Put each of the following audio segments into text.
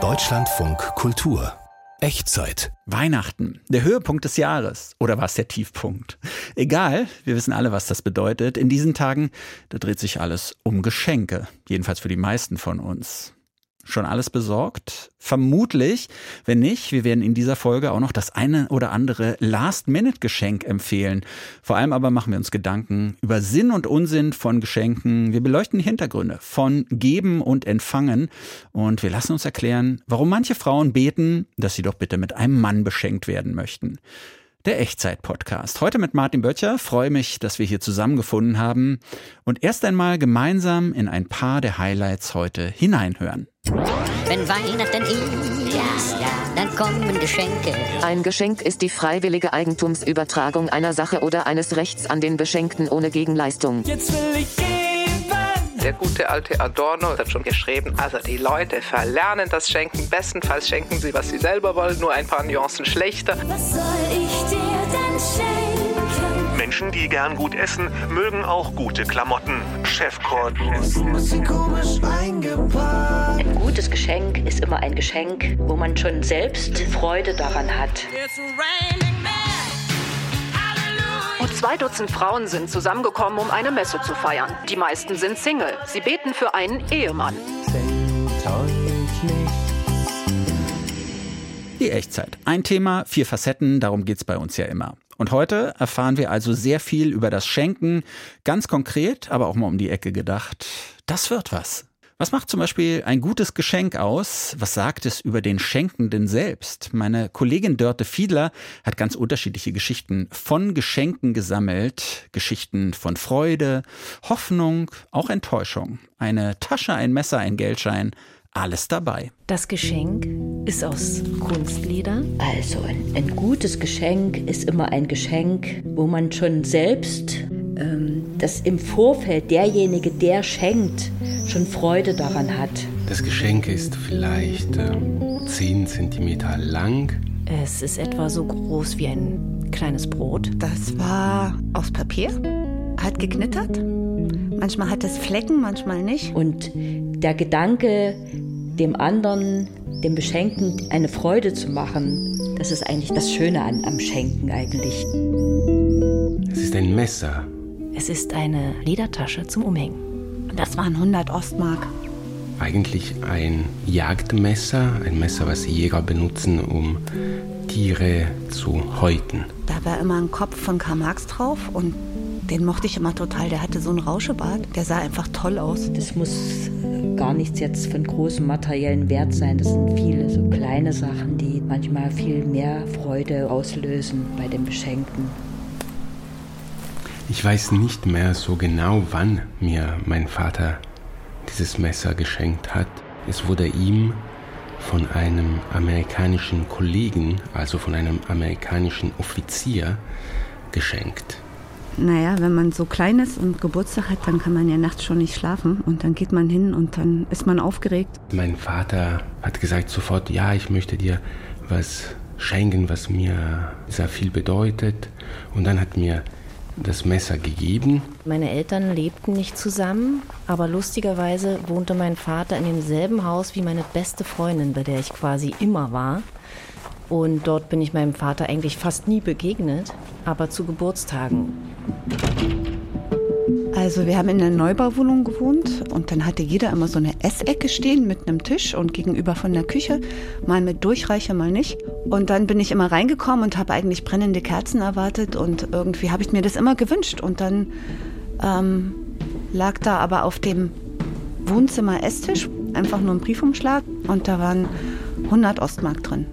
Deutschlandfunk Kultur Echtzeit. Weihnachten, der Höhepunkt des Jahres. Oder war es der Tiefpunkt? Egal, wir wissen alle, was das bedeutet. In diesen Tagen, da dreht sich alles um Geschenke. Jedenfalls für die meisten von uns. Schon alles besorgt? Vermutlich. Wenn nicht, wir werden in dieser Folge auch noch das eine oder andere Last-Minute-Geschenk empfehlen. Vor allem aber machen wir uns Gedanken über Sinn und Unsinn von Geschenken. Wir beleuchten die Hintergründe von Geben und Empfangen. Und wir lassen uns erklären, warum manche Frauen beten, dass sie doch bitte mit einem Mann beschenkt werden möchten der Echtzeit-Podcast. Heute mit Martin Böttcher. Freue mich, dass wir hier zusammengefunden haben und erst einmal gemeinsam in ein paar der Highlights heute hineinhören. Wenn Weihnachten ist, dann kommen Geschenke. Ein Geschenk ist die freiwillige Eigentumsübertragung einer Sache oder eines Rechts an den Beschenkten ohne Gegenleistung. Jetzt will ich gehen. Der gute alte Adorno hat schon geschrieben, also die Leute verlernen das Schenken. Bestenfalls schenken sie, was sie selber wollen, nur ein paar Nuancen schlechter. Was soll ich dir? Menschen, die gern gut essen, mögen auch gute Klamotten. Chefkord. Ein gutes Geschenk ist immer ein Geschenk, wo man schon selbst Freude daran hat. Zwei Dutzend Frauen sind zusammengekommen, um eine Messe zu feiern. Die meisten sind Single. Sie beten für einen Ehemann. Die Echtzeit. Ein Thema, vier Facetten, darum geht's bei uns ja immer. Und heute erfahren wir also sehr viel über das Schenken, ganz konkret, aber auch mal um die Ecke gedacht. Das wird was. Was macht zum Beispiel ein gutes Geschenk aus? Was sagt es über den Schenkenden selbst? Meine Kollegin Dörte Fiedler hat ganz unterschiedliche Geschichten von Geschenken gesammelt. Geschichten von Freude, Hoffnung, auch Enttäuschung. Eine Tasche, ein Messer, ein Geldschein, alles dabei. Das Geschenk ist aus Kunstleder. Also ein, ein gutes Geschenk ist immer ein Geschenk, wo man schon selbst ähm, dass im Vorfeld derjenige, der schenkt, schon Freude daran hat. Das Geschenk ist vielleicht äh, 10 cm lang. Es ist etwa so groß wie ein kleines Brot. Das war aus Papier, hat geknittert. Manchmal hat es Flecken, manchmal nicht. Und der Gedanke, dem anderen, dem Beschenken eine Freude zu machen, das ist eigentlich das Schöne an, am Schenken eigentlich. Es ist ein Messer es ist eine Ledertasche zum Umhängen. Das waren 100 Ostmark. Eigentlich ein Jagdmesser, ein Messer, was Jäger benutzen, um Tiere zu häuten. Da war immer ein Kopf von Karl Marx drauf und den mochte ich immer total. Der hatte so einen Rauschebart, der sah einfach toll aus. Das muss gar nichts jetzt von großem materiellen Wert sein. Das sind viele so kleine Sachen, die manchmal viel mehr Freude auslösen bei dem Beschenkten. Ich weiß nicht mehr so genau, wann mir mein Vater dieses Messer geschenkt hat. Es wurde ihm von einem amerikanischen Kollegen, also von einem amerikanischen Offizier, geschenkt. Naja, wenn man so klein ist und Geburtstag hat, dann kann man ja nachts schon nicht schlafen und dann geht man hin und dann ist man aufgeregt. Mein Vater hat gesagt sofort, ja, ich möchte dir was schenken, was mir sehr viel bedeutet. Und dann hat mir das Messer gegeben. Meine Eltern lebten nicht zusammen, aber lustigerweise wohnte mein Vater in demselben Haus wie meine beste Freundin, bei der ich quasi immer war. Und dort bin ich meinem Vater eigentlich fast nie begegnet, aber zu Geburtstagen. Also wir haben in einer Neubauwohnung gewohnt und dann hatte jeder immer so eine Essecke stehen mit einem Tisch und gegenüber von der Küche, mal mit Durchreiche, mal nicht. Und dann bin ich immer reingekommen und habe eigentlich brennende Kerzen erwartet und irgendwie habe ich mir das immer gewünscht. Und dann ähm, lag da aber auf dem Wohnzimmer-Esstisch einfach nur ein Briefumschlag und da waren 100 Ostmark drin.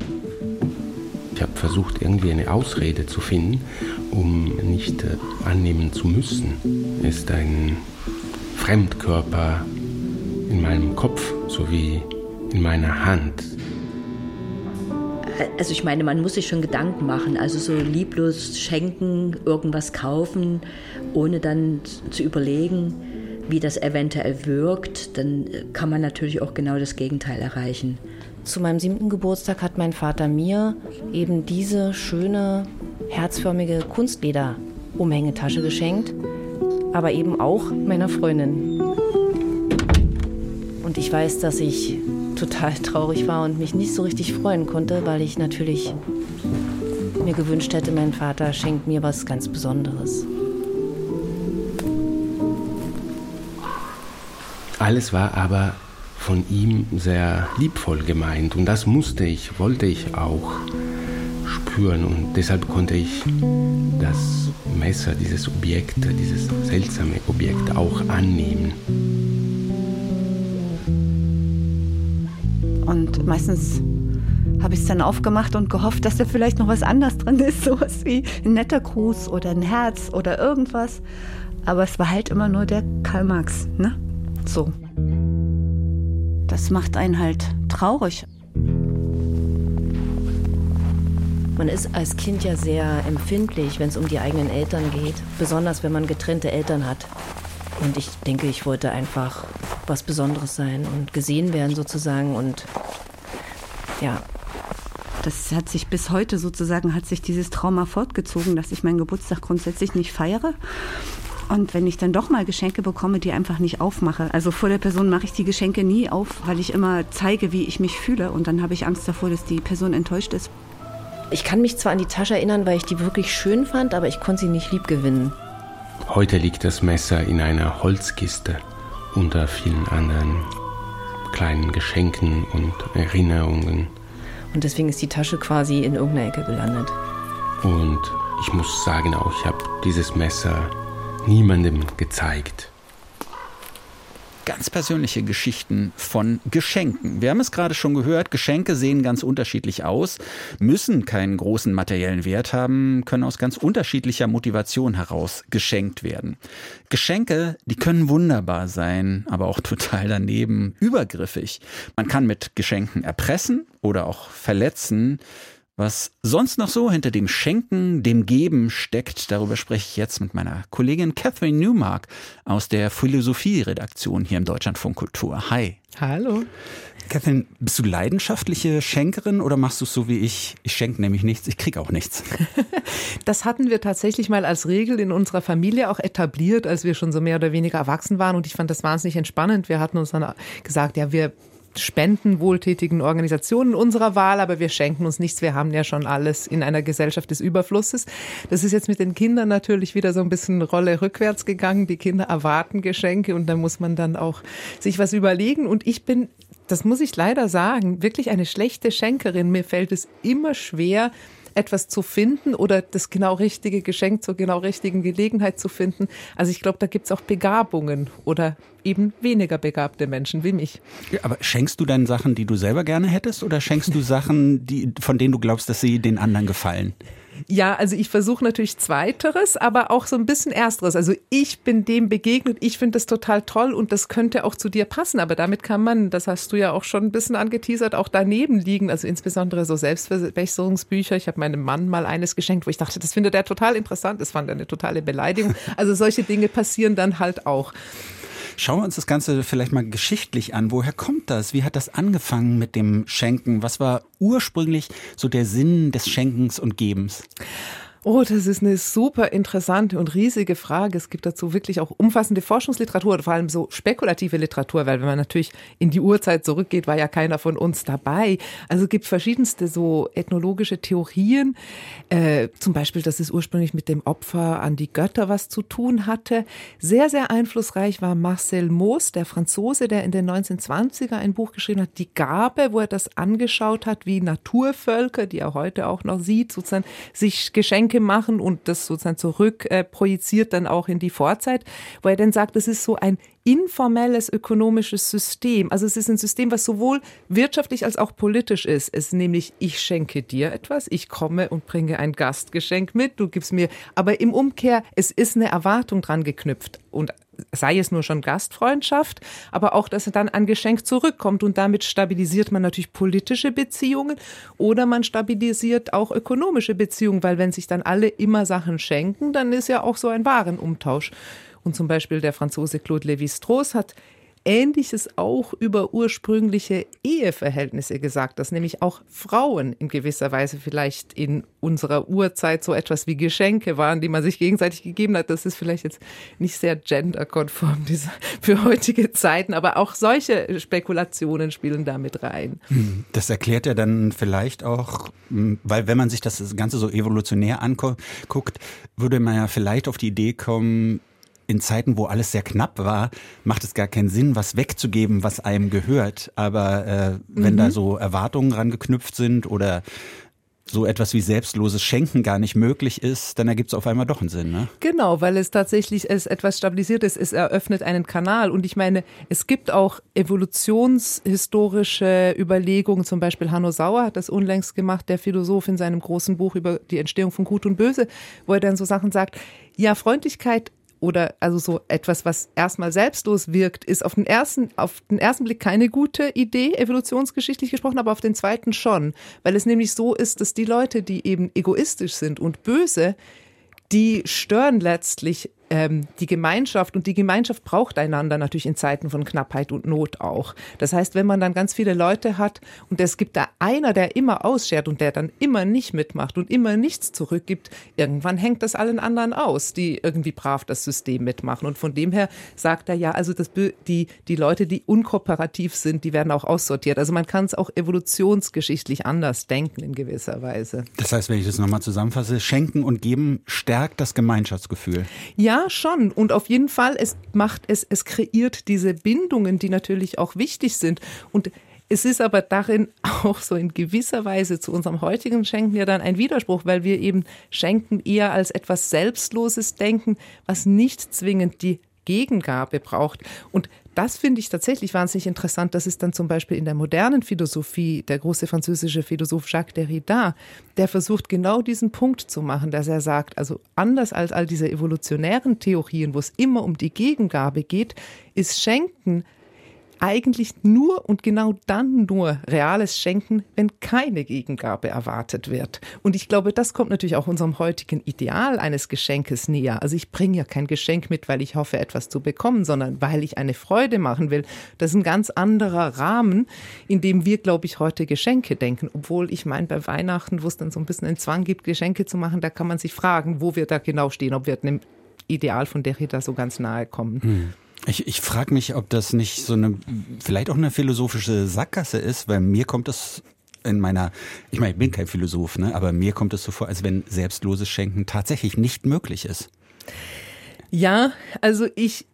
Ich habe versucht, irgendwie eine Ausrede zu finden, um nicht äh, annehmen zu müssen. Ist ein Fremdkörper in meinem Kopf sowie in meiner Hand. Also ich meine, man muss sich schon Gedanken machen, also so lieblos schenken, irgendwas kaufen, ohne dann zu überlegen, wie das eventuell wirkt, dann kann man natürlich auch genau das Gegenteil erreichen. Zu meinem siebten Geburtstag hat mein Vater mir eben diese schöne, herzförmige Kunstleder-Umhängetasche geschenkt, aber eben auch meiner Freundin. Und ich weiß, dass ich total traurig war und mich nicht so richtig freuen konnte, weil ich natürlich mir gewünscht hätte, mein Vater schenkt mir was ganz Besonderes. Alles war aber von ihm sehr liebvoll gemeint und das musste ich, wollte ich auch spüren und deshalb konnte ich das Messer, dieses Objekt, dieses seltsame Objekt auch annehmen. Und meistens habe ich es dann aufgemacht und gehofft, dass da vielleicht noch was anderes drin ist, sowas wie ein netter Gruß oder ein Herz oder irgendwas. Aber es war halt immer nur der Karl Marx, ne? So. Das macht einen halt traurig. Man ist als Kind ja sehr empfindlich, wenn es um die eigenen Eltern geht, besonders wenn man getrennte Eltern hat. Und ich denke, ich wollte einfach was Besonderes sein und gesehen werden sozusagen und ja. Das hat sich bis heute sozusagen, hat sich dieses Trauma fortgezogen, dass ich meinen Geburtstag grundsätzlich nicht feiere. Und wenn ich dann doch mal Geschenke bekomme, die einfach nicht aufmache. Also vor der Person mache ich die Geschenke nie auf, weil ich immer zeige, wie ich mich fühle. Und dann habe ich Angst davor, dass die Person enttäuscht ist. Ich kann mich zwar an die Tasche erinnern, weil ich die wirklich schön fand, aber ich konnte sie nicht lieb gewinnen. Heute liegt das Messer in einer Holzkiste unter vielen anderen kleinen Geschenken und Erinnerungen. Und deswegen ist die Tasche quasi in irgendeiner Ecke gelandet. Und ich muss sagen auch, ich habe dieses Messer niemandem gezeigt. Ganz persönliche Geschichten von Geschenken. Wir haben es gerade schon gehört, Geschenke sehen ganz unterschiedlich aus, müssen keinen großen materiellen Wert haben, können aus ganz unterschiedlicher Motivation heraus geschenkt werden. Geschenke, die können wunderbar sein, aber auch total daneben, übergriffig. Man kann mit Geschenken erpressen oder auch verletzen. Was sonst noch so hinter dem Schenken, dem Geben steckt, darüber spreche ich jetzt mit meiner Kollegin Catherine Newmark aus der Philosophie-Redaktion hier im Deutschlandfunk Kultur. Hi. Hallo. Catherine, bist du leidenschaftliche Schenkerin oder machst du es so wie ich? Ich schenke nämlich nichts, ich kriege auch nichts. Das hatten wir tatsächlich mal als Regel in unserer Familie auch etabliert, als wir schon so mehr oder weniger erwachsen waren. Und ich fand das wahnsinnig entspannend. Wir hatten uns dann gesagt, ja, wir spenden wohltätigen Organisationen unserer Wahl, aber wir schenken uns nichts. Wir haben ja schon alles in einer Gesellschaft des Überflusses. Das ist jetzt mit den Kindern natürlich wieder so ein bisschen Rolle rückwärts gegangen. Die Kinder erwarten Geschenke und da muss man dann auch sich was überlegen. Und ich bin, das muss ich leider sagen, wirklich eine schlechte Schenkerin. Mir fällt es immer schwer, etwas zu finden oder das genau richtige Geschenk zur genau richtigen Gelegenheit zu finden. Also ich glaube, da gibt es auch Begabungen oder eben weniger begabte Menschen wie mich. Ja, aber schenkst du dann Sachen, die du selber gerne hättest oder schenkst du Sachen, die, von denen du glaubst, dass sie den anderen gefallen? Ja, also ich versuche natürlich Zweiteres, aber auch so ein bisschen Ersteres. Also ich bin dem begegnet, ich finde das total toll und das könnte auch zu dir passen. Aber damit kann man, das hast du ja auch schon ein bisschen angeteasert, auch daneben liegen. Also insbesondere so Selbstverbesserungsbücher. Ich habe meinem Mann mal eines geschenkt, wo ich dachte, das findet er total interessant. Das fand er eine totale Beleidigung. Also solche Dinge passieren dann halt auch. Schauen wir uns das Ganze vielleicht mal geschichtlich an. Woher kommt das? Wie hat das angefangen mit dem Schenken? Was war ursprünglich so der Sinn des Schenkens und Gebens? Oh, das ist eine super interessante und riesige Frage. Es gibt dazu wirklich auch umfassende Forschungsliteratur, vor allem so spekulative Literatur, weil wenn man natürlich in die Urzeit zurückgeht, war ja keiner von uns dabei. Also es gibt verschiedenste so ethnologische Theorien, äh, zum Beispiel, dass es ursprünglich mit dem Opfer an die Götter was zu tun hatte. Sehr, sehr einflussreich war Marcel Mauss, der Franzose, der in den 1920er ein Buch geschrieben hat, Die Gabe, wo er das angeschaut hat, wie Naturvölker, die er heute auch noch sieht, sozusagen sich Geschenke Gedanke machen und das sozusagen zurück äh, projiziert dann auch in die Vorzeit, wo er dann sagt, das ist so ein informelles ökonomisches System. Also es ist ein System, was sowohl wirtschaftlich als auch politisch ist. Es ist nämlich, ich schenke dir etwas, ich komme und bringe ein Gastgeschenk mit, du gibst mir, aber im Umkehr, es ist eine Erwartung dran geknüpft und sei es nur schon Gastfreundschaft, aber auch, dass er dann ein Geschenk zurückkommt und damit stabilisiert man natürlich politische Beziehungen oder man stabilisiert auch ökonomische Beziehungen, weil wenn sich dann alle immer Sachen schenken, dann ist ja auch so ein Warenumtausch. Und zum Beispiel der Franzose Claude Lévi-Strauss hat Ähnliches auch über ursprüngliche Eheverhältnisse gesagt, dass nämlich auch Frauen in gewisser Weise vielleicht in unserer Urzeit so etwas wie Geschenke waren, die man sich gegenseitig gegeben hat. Das ist vielleicht jetzt nicht sehr genderkonform für heutige Zeiten, aber auch solche Spekulationen spielen damit rein. Das erklärt ja dann vielleicht auch, weil wenn man sich das Ganze so evolutionär anguckt, würde man ja vielleicht auf die Idee kommen, in Zeiten, wo alles sehr knapp war, macht es gar keinen Sinn, was wegzugeben, was einem gehört. Aber äh, wenn mhm. da so Erwartungen rangeknüpft sind oder so etwas wie selbstloses Schenken gar nicht möglich ist, dann ergibt es auf einmal doch einen Sinn. Ne? Genau, weil es tatsächlich es etwas stabilisiert ist. Es eröffnet einen Kanal. Und ich meine, es gibt auch evolutionshistorische Überlegungen. Zum Beispiel Hanno Sauer hat das unlängst gemacht, der Philosoph in seinem großen Buch über die Entstehung von Gut und Böse, wo er dann so Sachen sagt, ja, Freundlichkeit oder also so etwas, was erstmal selbstlos wirkt, ist auf den ersten, auf den ersten Blick keine gute Idee, evolutionsgeschichtlich gesprochen, aber auf den zweiten schon. Weil es nämlich so ist, dass die Leute, die eben egoistisch sind und böse, die stören letztlich ähm, die Gemeinschaft und die Gemeinschaft braucht einander natürlich in Zeiten von Knappheit und Not auch. Das heißt, wenn man dann ganz viele Leute hat und es gibt da einer, der immer ausschert und der dann immer nicht mitmacht und immer nichts zurückgibt, irgendwann hängt das allen anderen aus, die irgendwie brav das System mitmachen. Und von dem her sagt er ja, also das, die, die Leute, die unkooperativ sind, die werden auch aussortiert. Also man kann es auch evolutionsgeschichtlich anders denken in gewisser Weise. Das heißt, wenn ich das nochmal zusammenfasse, schenken und geben stärkt das Gemeinschaftsgefühl. Ja, ja, schon. Und auf jeden Fall, es macht es, es kreiert diese Bindungen, die natürlich auch wichtig sind. Und es ist aber darin auch so in gewisser Weise zu unserem heutigen Schenken ja dann ein Widerspruch, weil wir eben Schenken eher als etwas Selbstloses denken, was nicht zwingend die Gegengabe braucht. Und das finde ich tatsächlich wahnsinnig interessant. Das ist dann zum Beispiel in der modernen Philosophie der große französische Philosoph Jacques Derrida, der versucht genau diesen Punkt zu machen, dass er sagt, also anders als all diese evolutionären Theorien, wo es immer um die Gegengabe geht, ist Schenken eigentlich nur und genau dann nur reales Schenken, wenn keine Gegengabe erwartet wird. Und ich glaube, das kommt natürlich auch unserem heutigen Ideal eines Geschenkes näher. Also ich bringe ja kein Geschenk mit, weil ich hoffe, etwas zu bekommen, sondern weil ich eine Freude machen will. Das ist ein ganz anderer Rahmen, in dem wir, glaube ich, heute Geschenke denken. Obwohl ich meine, bei Weihnachten, wo es dann so ein bisschen einen Zwang gibt, Geschenke zu machen, da kann man sich fragen, wo wir da genau stehen, ob wir dem Ideal von Derrida so ganz nahe kommen. Hm. Ich, ich frage mich, ob das nicht so eine, vielleicht auch eine philosophische Sackgasse ist, weil mir kommt es in meiner, ich meine, ich bin kein Philosoph, ne, aber mir kommt es so vor, als wenn selbstloses Schenken tatsächlich nicht möglich ist. Ja, also ich,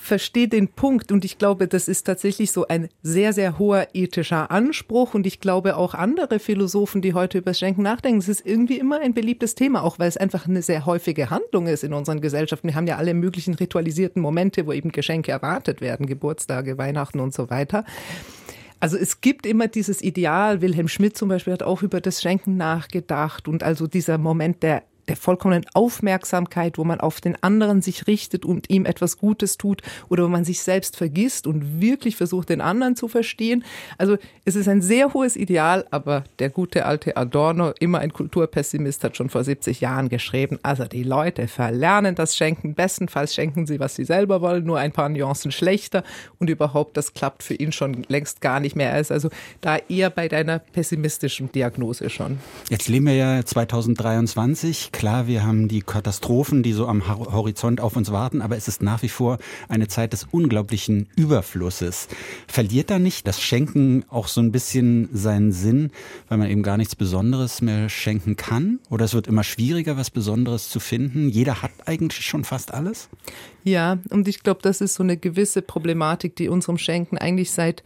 verstehe den Punkt und ich glaube, das ist tatsächlich so ein sehr, sehr hoher ethischer Anspruch und ich glaube auch andere Philosophen, die heute über das Schenken nachdenken, es ist irgendwie immer ein beliebtes Thema, auch weil es einfach eine sehr häufige Handlung ist in unseren Gesellschaften. Wir haben ja alle möglichen ritualisierten Momente, wo eben Geschenke erwartet werden, Geburtstage, Weihnachten und so weiter. Also es gibt immer dieses Ideal, Wilhelm Schmidt zum Beispiel hat auch über das Schenken nachgedacht und also dieser Moment der der vollkommenen Aufmerksamkeit, wo man auf den anderen sich richtet und ihm etwas Gutes tut oder wo man sich selbst vergisst und wirklich versucht, den anderen zu verstehen. Also es ist ein sehr hohes Ideal, aber der gute alte Adorno, immer ein Kulturpessimist, hat schon vor 70 Jahren geschrieben, also die Leute verlernen das Schenken, bestenfalls schenken sie, was sie selber wollen, nur ein paar Nuancen schlechter und überhaupt, das klappt für ihn schon längst gar nicht mehr. Er ist also da eher bei deiner pessimistischen Diagnose schon. Jetzt leben wir ja 2023 Klar, wir haben die Katastrophen, die so am Horizont auf uns warten, aber es ist nach wie vor eine Zeit des unglaublichen Überflusses. Verliert da nicht das Schenken auch so ein bisschen seinen Sinn, weil man eben gar nichts Besonderes mehr schenken kann? Oder es wird immer schwieriger, was Besonderes zu finden? Jeder hat eigentlich schon fast alles? Ja, und ich glaube, das ist so eine gewisse Problematik, die unserem Schenken eigentlich seit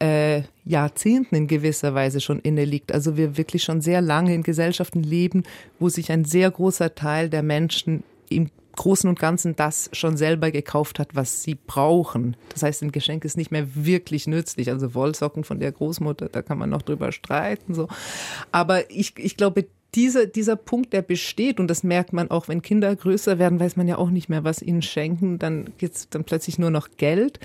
äh, Jahrzehnten in gewisser Weise schon inne liegt. Also wir wirklich schon sehr lange in Gesellschaften leben, wo sich ein sehr großer Teil der Menschen im Großen und Ganzen das schon selber gekauft hat, was sie brauchen. Das heißt, ein Geschenk ist nicht mehr wirklich nützlich. Also Wollsocken von der Großmutter, da kann man noch drüber streiten. So. Aber ich, ich glaube, dieser, dieser Punkt, der besteht, und das merkt man auch, wenn Kinder größer werden, weiß man ja auch nicht mehr, was ihnen schenken, dann geht's dann plötzlich nur noch Geld.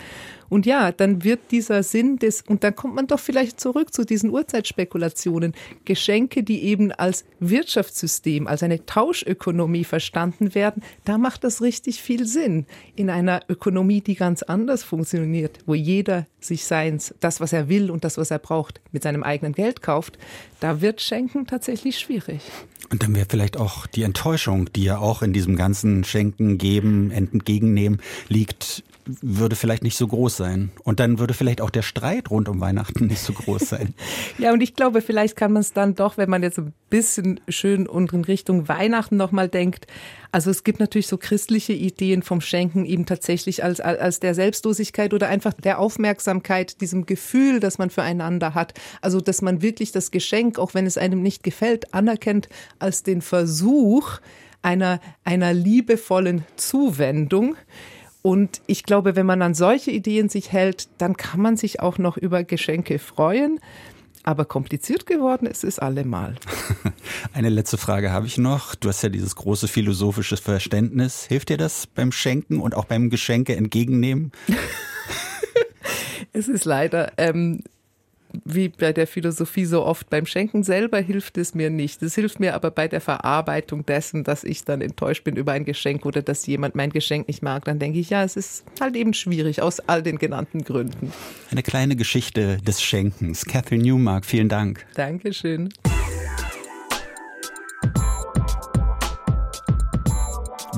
Und ja, dann wird dieser Sinn des, und dann kommt man doch vielleicht zurück zu diesen Urzeitspekulationen, Geschenke, die eben als Wirtschaftssystem, als eine Tauschökonomie verstanden werden, da macht das richtig viel Sinn. In einer Ökonomie, die ganz anders funktioniert, wo jeder sich seins, das, was er will und das, was er braucht, mit seinem eigenen Geld kauft, da wird Schenken tatsächlich schwierig. Und dann wäre vielleicht auch die Enttäuschung, die ja auch in diesem ganzen Schenken, Geben, Entgegennehmen liegt, würde vielleicht nicht so groß sein. Und dann würde vielleicht auch der Streit rund um Weihnachten nicht so groß sein. ja, und ich glaube, vielleicht kann man es dann doch, wenn man jetzt ein bisschen schön und in Richtung Weihnachten nochmal denkt. Also es gibt natürlich so christliche Ideen vom Schenken eben tatsächlich als, als der Selbstlosigkeit oder einfach der Aufmerksamkeit, diesem Gefühl, das man füreinander hat. Also, dass man wirklich das Geschenk, auch wenn es einem nicht gefällt, anerkennt als den Versuch einer, einer liebevollen Zuwendung. Und ich glaube, wenn man an solche Ideen sich hält, dann kann man sich auch noch über Geschenke freuen. Aber kompliziert geworden ist es allemal. Eine letzte Frage habe ich noch. Du hast ja dieses große philosophische Verständnis. Hilft dir das beim Schenken und auch beim Geschenke entgegennehmen? es ist leider ähm, wie bei der Philosophie so oft, beim Schenken selber hilft es mir nicht. Es hilft mir aber bei der Verarbeitung dessen, dass ich dann enttäuscht bin über ein Geschenk oder dass jemand mein Geschenk nicht mag. Dann denke ich, ja, es ist halt eben schwierig aus all den genannten Gründen. Eine kleine Geschichte des Schenkens. Catherine Newmark, vielen Dank. Dankeschön.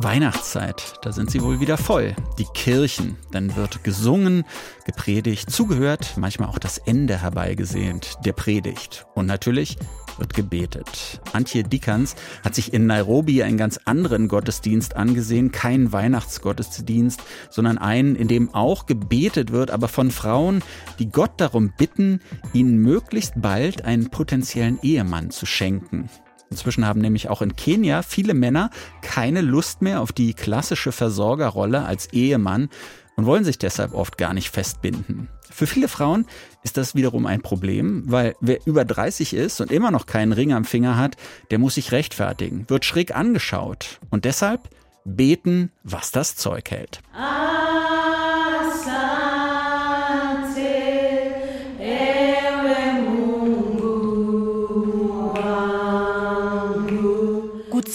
Weihnachtszeit, da sind sie wohl wieder voll. Die Kirchen, dann wird gesungen, gepredigt, zugehört, manchmal auch das Ende herbeigesehnt der Predigt. Und natürlich wird gebetet. Antje Dickans hat sich in Nairobi einen ganz anderen Gottesdienst angesehen, keinen Weihnachtsgottesdienst, sondern einen, in dem auch gebetet wird, aber von Frauen, die Gott darum bitten, ihnen möglichst bald einen potenziellen Ehemann zu schenken. Inzwischen haben nämlich auch in Kenia viele Männer keine Lust mehr auf die klassische Versorgerrolle als Ehemann und wollen sich deshalb oft gar nicht festbinden. Für viele Frauen ist das wiederum ein Problem, weil wer über 30 ist und immer noch keinen Ring am Finger hat, der muss sich rechtfertigen, wird schräg angeschaut und deshalb beten, was das Zeug hält.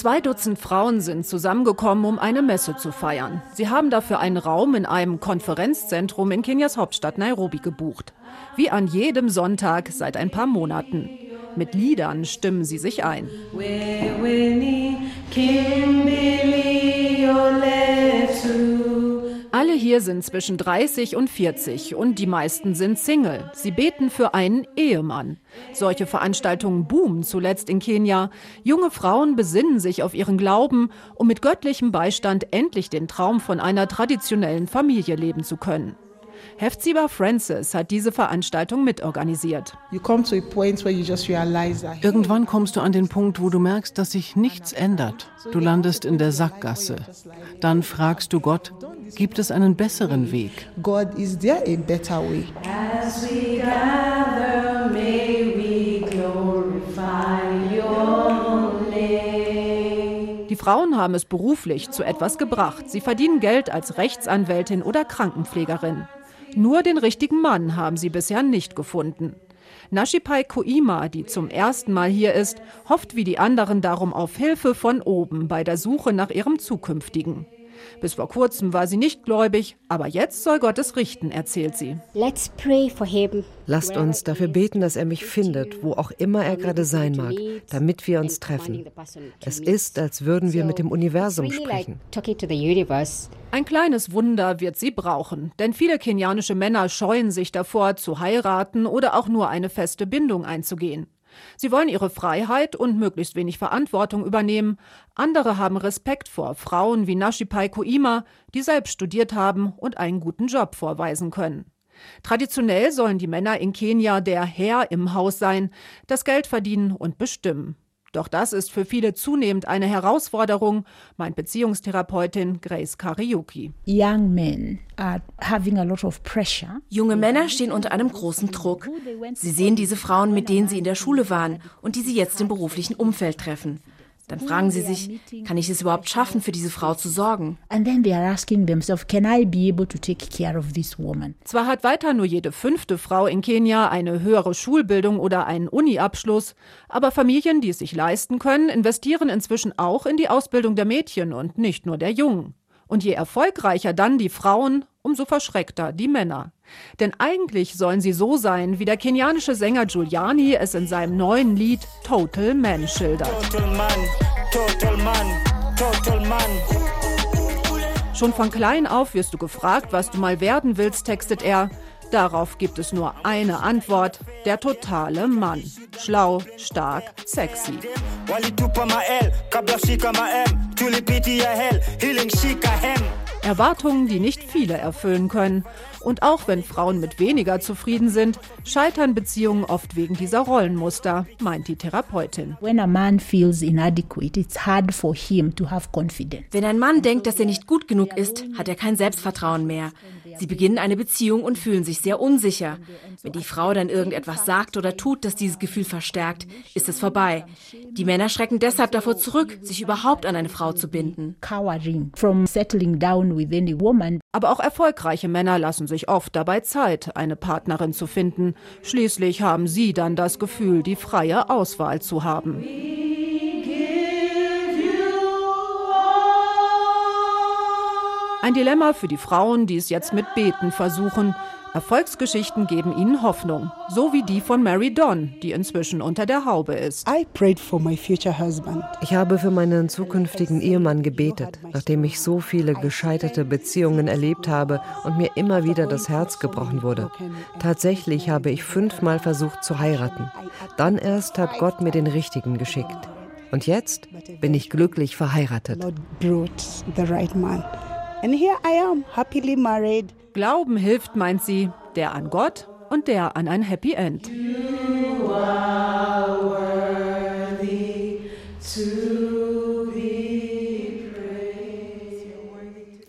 Zwei Dutzend Frauen sind zusammengekommen, um eine Messe zu feiern. Sie haben dafür einen Raum in einem Konferenzzentrum in Kenias Hauptstadt Nairobi gebucht. Wie an jedem Sonntag seit ein paar Monaten. Mit Liedern stimmen sie sich ein. Alle hier sind zwischen 30 und 40 und die meisten sind Single. Sie beten für einen Ehemann. Solche Veranstaltungen boomen zuletzt in Kenia. Junge Frauen besinnen sich auf ihren Glauben, um mit göttlichem Beistand endlich den Traum von einer traditionellen Familie leben zu können. Hefziba Francis hat diese Veranstaltung mitorganisiert. Irgendwann kommst du an den Punkt, wo du merkst, dass sich nichts ändert. Du landest in der Sackgasse. Dann fragst du Gott, gibt es einen besseren Weg? God, is there a better way? As we gather, may we glorify your name. Die Frauen haben es beruflich zu etwas gebracht. Sie verdienen Geld als Rechtsanwältin oder Krankenpflegerin. Nur den richtigen Mann haben sie bisher nicht gefunden. Nashipai Koima, die zum ersten Mal hier ist, hofft wie die anderen darum auf Hilfe von oben bei der Suche nach ihrem zukünftigen. Bis vor kurzem war sie nicht gläubig, aber jetzt soll Gott es richten, erzählt sie. Lasst uns dafür beten, dass er mich findet, wo auch immer er gerade sein mag, damit wir uns treffen. Es ist, als würden wir mit dem Universum sprechen. Ein kleines Wunder wird sie brauchen, denn viele kenianische Männer scheuen sich davor, zu heiraten oder auch nur eine feste Bindung einzugehen. Sie wollen ihre Freiheit und möglichst wenig Verantwortung übernehmen. Andere haben Respekt vor Frauen wie Nashipai Koima, die selbst studiert haben und einen guten Job vorweisen können. Traditionell sollen die Männer in Kenia der Herr im Haus sein, das Geld verdienen und bestimmen. Doch das ist für viele zunehmend eine Herausforderung, meint Beziehungstherapeutin Grace Kariuki. Junge Männer stehen unter einem großen Druck. Sie sehen diese Frauen, mit denen sie in der Schule waren und die sie jetzt im beruflichen Umfeld treffen. Dann fragen sie sich, kann ich es überhaupt schaffen, für diese Frau zu sorgen? Zwar hat weiter nur jede fünfte Frau in Kenia eine höhere Schulbildung oder einen Uni-Abschluss, aber Familien, die es sich leisten können, investieren inzwischen auch in die Ausbildung der Mädchen und nicht nur der Jungen. Und je erfolgreicher dann die Frauen, umso verschreckter die Männer. Denn eigentlich sollen sie so sein, wie der kenianische Sänger Giuliani es in seinem neuen Lied Total Man schildert. Total Man, Total Man, Total Man. Schon von klein auf wirst du gefragt, was du mal werden willst, textet er. Darauf gibt es nur eine Antwort, der totale Mann. Schlau, stark, sexy. Erwartungen, die nicht viele erfüllen können. Und auch wenn Frauen mit weniger zufrieden sind, scheitern Beziehungen oft wegen dieser Rollenmuster, meint die Therapeutin. Wenn ein Mann denkt, dass er nicht gut genug ist, hat er kein Selbstvertrauen mehr. Sie beginnen eine Beziehung und fühlen sich sehr unsicher. Wenn die Frau dann irgendetwas sagt oder tut, das dieses Gefühl verstärkt, ist es vorbei. Die Männer schrecken deshalb davor zurück, sich überhaupt an eine Frau zu binden. Aber auch erfolgreiche Männer lassen sich oft dabei Zeit, eine Partnerin zu finden. Schließlich haben sie dann das Gefühl, die freie Auswahl zu haben. Ein Dilemma für die Frauen, die es jetzt mit Beten versuchen. Erfolgsgeschichten geben ihnen Hoffnung, so wie die von Mary Donn, die inzwischen unter der Haube ist. Ich habe für meinen zukünftigen Ehemann gebetet, nachdem ich so viele gescheiterte Beziehungen erlebt habe und mir immer wieder das Herz gebrochen wurde. Tatsächlich habe ich fünfmal versucht zu heiraten. Dann erst hat Gott mir den richtigen geschickt. Und jetzt bin ich glücklich verheiratet. And here I am, happily married. Glauben hilft, meint sie, der an Gott und der an ein Happy End.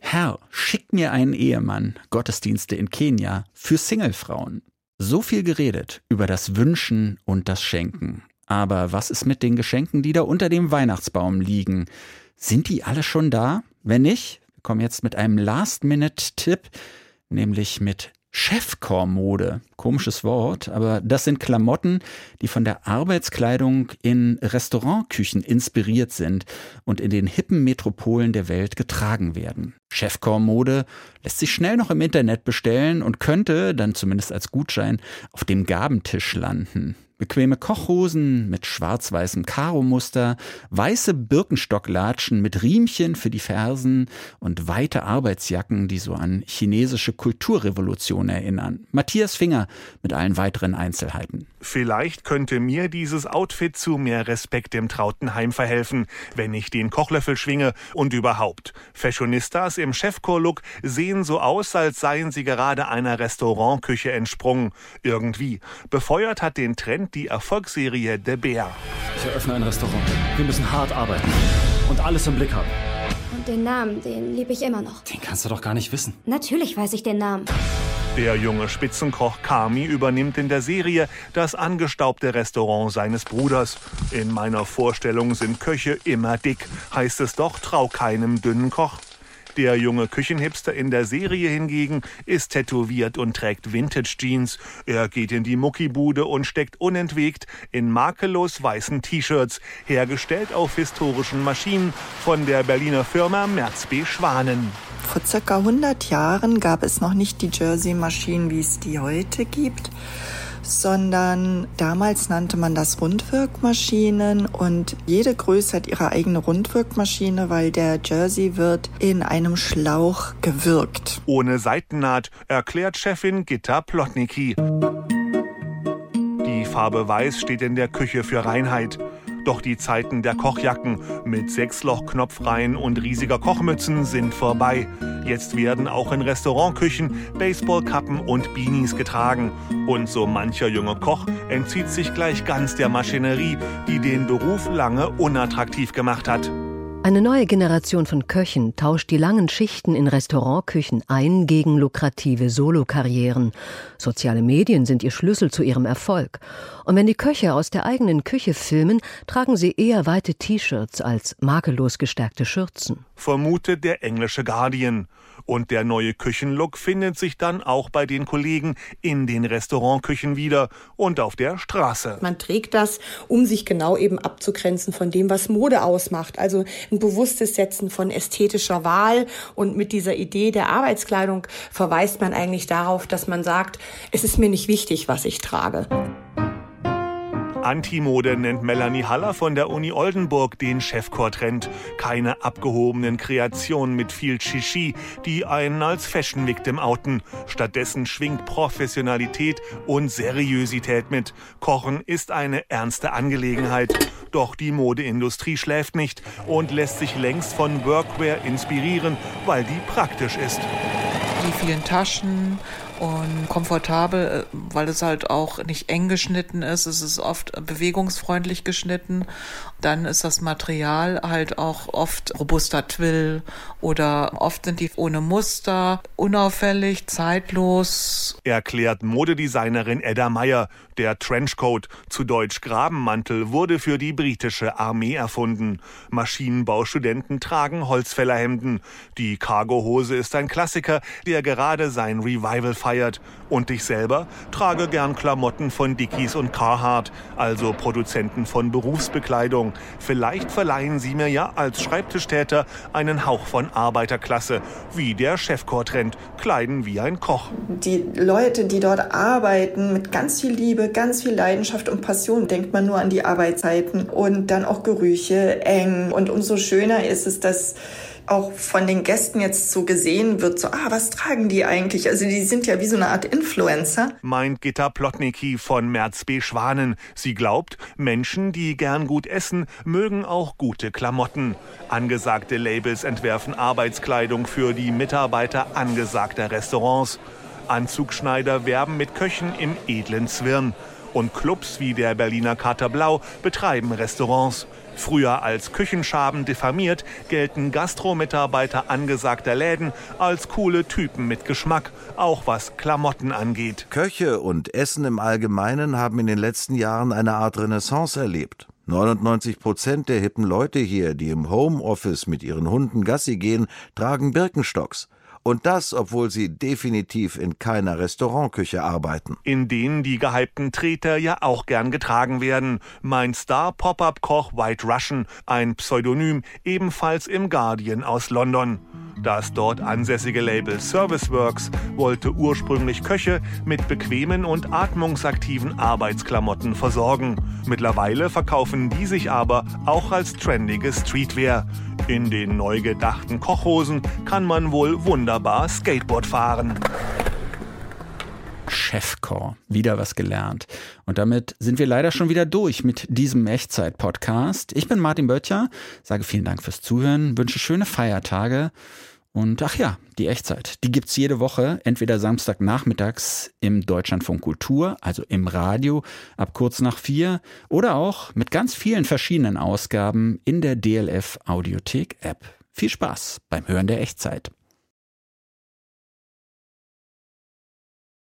Herr, schick mir einen Ehemann, Gottesdienste in Kenia, für Singlefrauen. So viel geredet über das Wünschen und das Schenken. Aber was ist mit den Geschenken, die da unter dem Weihnachtsbaum liegen? Sind die alle schon da? Wenn nicht, komme jetzt mit einem Last-Minute-Tipp, nämlich mit Chefcore-Mode. Komisches Wort, aber das sind Klamotten, die von der Arbeitskleidung in Restaurantküchen inspiriert sind und in den hippen Metropolen der Welt getragen werden. Chefcore-Mode lässt sich schnell noch im Internet bestellen und könnte dann zumindest als Gutschein auf dem Gabentisch landen. Bequeme Kochhosen mit schwarz-weißem Karo-Muster, weiße Birkenstocklatschen mit Riemchen für die Fersen und weite Arbeitsjacken, die so an chinesische Kulturrevolution erinnern. Matthias Finger mit allen weiteren Einzelheiten. Vielleicht könnte mir dieses Outfit zu mehr Respekt im Trautenheim verhelfen, wenn ich den Kochlöffel schwinge und überhaupt. Fashionistas im Chefchor-Look sehen so aus, als seien sie gerade einer Restaurantküche entsprungen. Irgendwie. Befeuert hat den Trend die Erfolgsserie Der Bär. Ich eröffne ein Restaurant. Wir müssen hart arbeiten und alles im Blick haben. Und den Namen, den liebe ich immer noch. Den kannst du doch gar nicht wissen. Natürlich weiß ich den Namen. Der junge Spitzenkoch Kami übernimmt in der Serie das angestaubte Restaurant seines Bruders. In meiner Vorstellung sind Köche immer dick. Heißt es doch, trau keinem dünnen Koch. Der junge Küchenhipster in der Serie hingegen ist tätowiert und trägt Vintage-Jeans. Er geht in die Muckibude und steckt unentwegt in makellos weißen T-Shirts, hergestellt auf historischen Maschinen von der Berliner Firma Merz B. Schwanen. Vor circa 100 Jahren gab es noch nicht die Jersey-Maschinen, wie es die heute gibt sondern damals nannte man das Rundwirkmaschinen und jede Größe hat ihre eigene Rundwirkmaschine, weil der Jersey wird in einem Schlauch gewirkt. Ohne Seitennaht, erklärt Chefin Gitta Plotnicki. Die Farbe Weiß steht in der Küche für Reinheit. Doch die Zeiten der Kochjacken mit Sechsloch-Knopfreihen und riesiger Kochmützen sind vorbei. Jetzt werden auch in Restaurantküchen Baseballkappen und Beanies getragen. Und so mancher junge Koch entzieht sich gleich ganz der Maschinerie, die den Beruf lange unattraktiv gemacht hat. Eine neue Generation von Köchen tauscht die langen Schichten in Restaurantküchen ein gegen lukrative Solokarrieren. Soziale Medien sind ihr Schlüssel zu ihrem Erfolg. Und wenn die Köche aus der eigenen Küche filmen, tragen sie eher weite T-Shirts als makellos gestärkte Schürzen. Vermutet der englische Guardian. Und der neue Küchenlook findet sich dann auch bei den Kollegen in den Restaurantküchen wieder und auf der Straße. Man trägt das, um sich genau eben abzugrenzen von dem, was Mode ausmacht. Also ein bewusstes Setzen von ästhetischer Wahl. Und mit dieser Idee der Arbeitskleidung verweist man eigentlich darauf, dass man sagt, es ist mir nicht wichtig, was ich trage. Antimode nennt Melanie Haller von der Uni Oldenburg den Chefcore-Trend. Keine abgehobenen Kreationen mit viel Shishi, die einen als Fashion-Victim outen. Stattdessen schwingt Professionalität und Seriosität mit. Kochen ist eine ernste Angelegenheit. Doch die Modeindustrie schläft nicht und lässt sich längst von Workwear inspirieren, weil die praktisch ist. Die vielen Taschen und komfortabel, äh, weil es halt auch nicht eng geschnitten ist. Es ist oft bewegungsfreundlich geschnitten. Dann ist das Material halt auch oft robuster Twill oder oft sind die ohne Muster, unauffällig, zeitlos. Erklärt Modedesignerin Edda Meyer. Der Trenchcoat, zu Deutsch Grabenmantel, wurde für die britische Armee erfunden. Maschinenbaustudenten tragen Holzfällerhemden. Die Cargohose ist ein Klassiker, der gerade sein Revival feiert. Und ich selber trage gern Klamotten von Dickies und Carhartt, also Produzenten von Berufsbekleidung. Vielleicht verleihen sie mir ja als Schreibtischtäter einen Hauch von Arbeiterklasse, wie der Chefchor-Trend, kleiden wie ein Koch. Die Leute, die dort arbeiten, mit ganz viel Liebe, ganz viel Leidenschaft und Passion, denkt man nur an die Arbeitszeiten und dann auch Gerüche, eng. Und umso schöner ist es, dass auch von den Gästen jetzt so gesehen wird, so, ah, was tragen die eigentlich? Also die sind ja wie so eine Art Influencer. Meint Gitta Plotnicki von Merz B. Schwanen. Sie glaubt, Menschen, die gern gut essen, mögen auch gute Klamotten. Angesagte Labels entwerfen Arbeitskleidung für die Mitarbeiter angesagter Restaurants. Anzugschneider werben mit Köchen im edlen Zwirn. Und Clubs wie der Berliner Kater Blau betreiben Restaurants. Früher als Küchenschaben diffamiert, gelten Gastromitarbeiter angesagter Läden als coole Typen mit Geschmack, auch was Klamotten angeht. Köche und Essen im Allgemeinen haben in den letzten Jahren eine Art Renaissance erlebt. 99 Prozent der hippen Leute hier, die im Homeoffice mit ihren Hunden Gassi gehen, tragen Birkenstocks. Und das, obwohl sie definitiv in keiner Restaurantküche arbeiten. In denen die gehypten Treter ja auch gern getragen werden. Mein Star-Pop-Up-Koch White Russian, ein Pseudonym, ebenfalls im Guardian aus London. Das dort ansässige Label Serviceworks wollte ursprünglich Köche mit bequemen und atmungsaktiven Arbeitsklamotten versorgen. Mittlerweile verkaufen die sich aber auch als trendige Streetwear. In den neu gedachten Kochhosen kann man wohl wunderbar Skateboard fahren. Chefcore. Wieder was gelernt. Und damit sind wir leider schon wieder durch mit diesem Echtzeit-Podcast. Ich bin Martin Böttcher, sage vielen Dank fürs Zuhören, wünsche schöne Feiertage. Und ach ja, die Echtzeit, die gibt's jede Woche, entweder Samstagnachmittags im Deutschlandfunk Kultur, also im Radio, ab kurz nach vier, oder auch mit ganz vielen verschiedenen Ausgaben in der DLF Audiothek App. Viel Spaß beim Hören der Echtzeit.